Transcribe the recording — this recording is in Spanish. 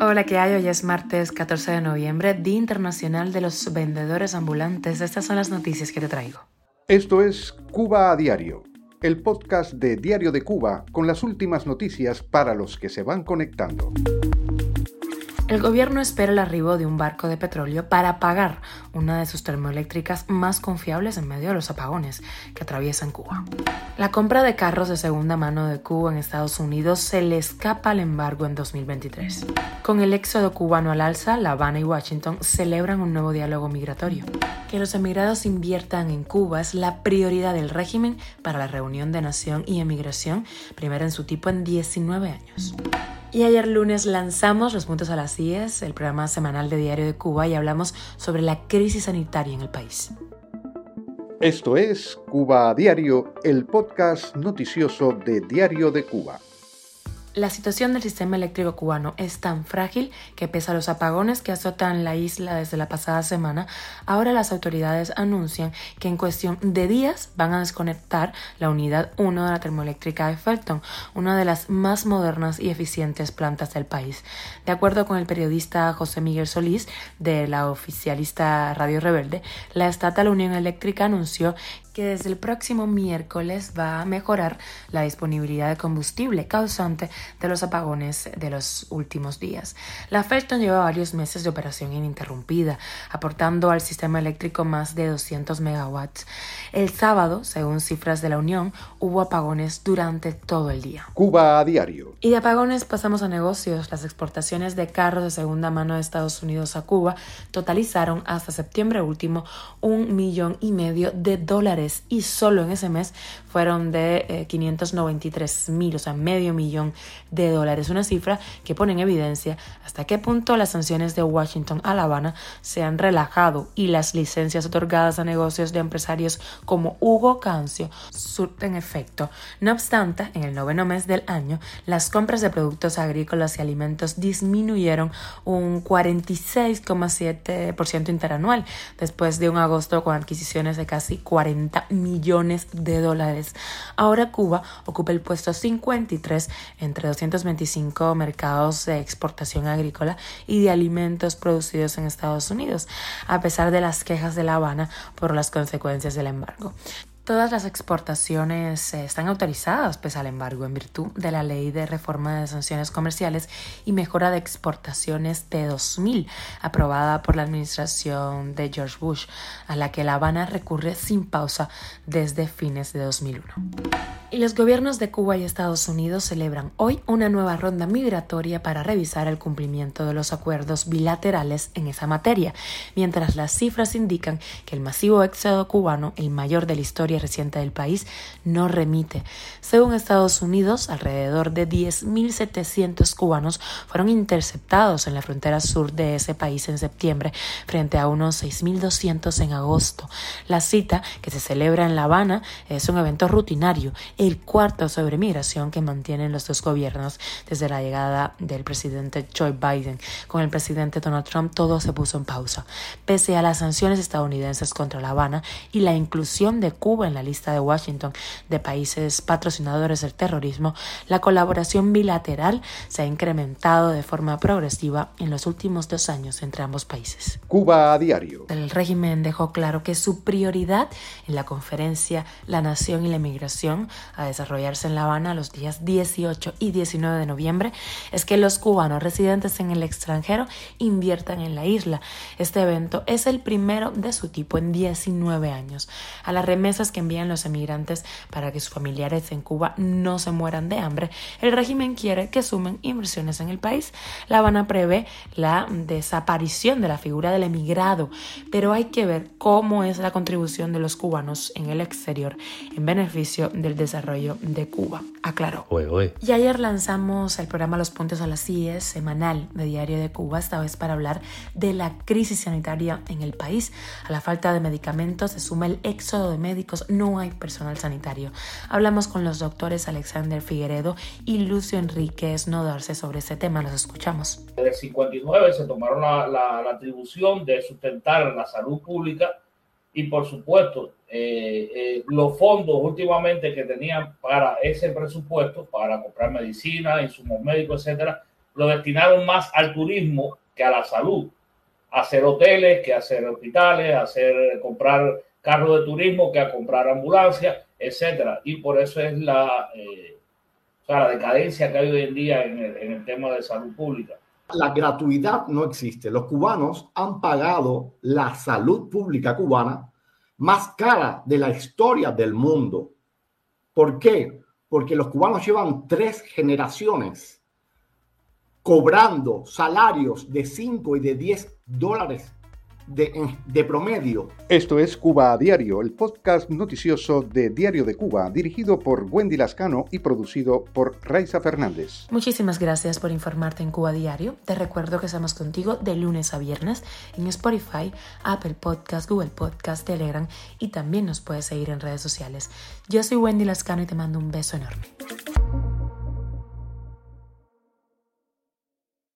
Hola, ¿qué hay? Hoy es martes 14 de noviembre, Día Internacional de los Vendedores Ambulantes. Estas son las noticias que te traigo. Esto es Cuba a Diario, el podcast de Diario de Cuba con las últimas noticias para los que se van conectando. El gobierno espera el arribo de un barco de petróleo para pagar una de sus termoeléctricas más confiables en medio de los apagones que atraviesan Cuba. La compra de carros de segunda mano de Cuba en Estados Unidos se le escapa al embargo en 2023. Con el éxodo cubano al alza, La Habana y Washington celebran un nuevo diálogo migratorio. Que los emigrados inviertan en Cuba es la prioridad del régimen para la reunión de nación y emigración, primera en su tipo en 19 años. Y ayer lunes lanzamos Los Puntos a las CIES, el programa semanal de Diario de Cuba, y hablamos sobre la crisis sanitaria en el país. Esto es Cuba a Diario, el podcast noticioso de Diario de Cuba. La situación del sistema eléctrico cubano es tan frágil que pese a los apagones que azotan la isla desde la pasada semana, ahora las autoridades anuncian que en cuestión de días van a desconectar la unidad 1 de la termoeléctrica de Felton, una de las más modernas y eficientes plantas del país. De acuerdo con el periodista José Miguel Solís de la oficialista Radio Rebelde, la estatal Unión Eléctrica anunció que desde el próximo miércoles va a mejorar la disponibilidad de combustible causante de los apagones de los últimos días. La Felton lleva varios meses de operación ininterrumpida, aportando al sistema eléctrico más de 200 megawatts. El sábado, según cifras de la Unión, hubo apagones durante todo el día. Cuba a diario. Y de apagones pasamos a negocios. Las exportaciones de carros de segunda mano de Estados Unidos a Cuba totalizaron hasta septiembre último un millón y medio de dólares y solo en ese mes fueron de 593 eh, mil, o sea, medio millón de dólares. Una cifra que pone en evidencia hasta qué punto las sanciones de Washington a La Habana se han relajado y las licencias otorgadas a negocios de empresarios como Hugo Cancio surten efecto. No obstante, en el noveno mes del año, las compras de productos agrícolas y alimentos disminuyeron un 46,7% interanual después de un agosto con adquisiciones de casi 40 millones de dólares. Ahora Cuba ocupa el puesto 53 entre 225 mercados de exportación agrícola y de alimentos producidos en Estados Unidos, a pesar de las quejas de La Habana por las consecuencias del embargo. Todas las exportaciones eh, están autorizadas pese al embargo en virtud de la Ley de Reforma de Sanciones Comerciales y Mejora de Exportaciones de 2000, aprobada por la administración de George Bush, a la que La Habana recurre sin pausa desde fines de 2001. Y los gobiernos de Cuba y Estados Unidos celebran hoy una nueva ronda migratoria para revisar el cumplimiento de los acuerdos bilaterales en esa materia, mientras las cifras indican que el masivo éxodo cubano, el mayor de la historia reciente del país, no remite. Según Estados Unidos, alrededor de 10.700 cubanos fueron interceptados en la frontera sur de ese país en septiembre, frente a unos 6.200 en agosto. La cita, que se celebra en La Habana, es un evento rutinario el cuarto sobre migración que mantienen los dos gobiernos desde la llegada del presidente Joe Biden. Con el presidente Donald Trump todo se puso en pausa. Pese a las sanciones estadounidenses contra La Habana y la inclusión de Cuba en la lista de Washington de países patrocinadores del terrorismo, la colaboración bilateral se ha incrementado de forma progresiva en los últimos dos años entre ambos países. Cuba a diario. El régimen dejó claro que su prioridad en la conferencia La Nación y la Migración a desarrollarse en La Habana los días 18 y 19 de noviembre es que los cubanos residentes en el extranjero inviertan en la isla. Este evento es el primero de su tipo en 19 años. A las remesas que envían los emigrantes para que sus familiares en Cuba no se mueran de hambre, el régimen quiere que sumen inversiones en el país. La Habana prevé la desaparición de la figura del emigrado, pero hay que ver cómo es la contribución de los cubanos en el exterior en beneficio del desarrollo Desarrollo de Cuba, aclaró. Y ayer lanzamos el programa Los Puntos a las CIES, semanal de Diario de Cuba, esta vez para hablar de la crisis sanitaria en el país. A la falta de medicamentos se suma el éxodo de médicos, no hay personal sanitario. Hablamos con los doctores Alexander Figueredo y Lucio Enríquez Nodarse sobre ese tema, los escuchamos. Desde el 59 se tomaron la, la atribución de sustentar la salud pública y por supuesto eh, eh, los fondos últimamente que tenían para ese presupuesto, para comprar medicina, insumos médicos, etcétera, lo destinaron más al turismo que a la salud, hacer hoteles, que hacer hospitales, hacer comprar carros de turismo, que a comprar ambulancias, etcétera. Y por eso es la, eh, la decadencia que hay hoy en día en el, en el tema de salud pública. La gratuidad no existe. Los cubanos han pagado la salud pública cubana más cara de la historia del mundo. ¿Por qué? Porque los cubanos llevan tres generaciones cobrando salarios de 5 y de 10 dólares de, promedio. Esto es Cuba a Diario, el podcast noticioso de Diario de Cuba, dirigido por Wendy Lascano y producido por Raiza Fernández. Muchísimas gracias por informarte en Cuba Diario. Te recuerdo que estamos contigo de lunes a viernes en Spotify, Apple Podcast, Google Podcast, Telegram y también nos puedes seguir en redes sociales. Yo soy Wendy Lascano y te mando un beso enorme.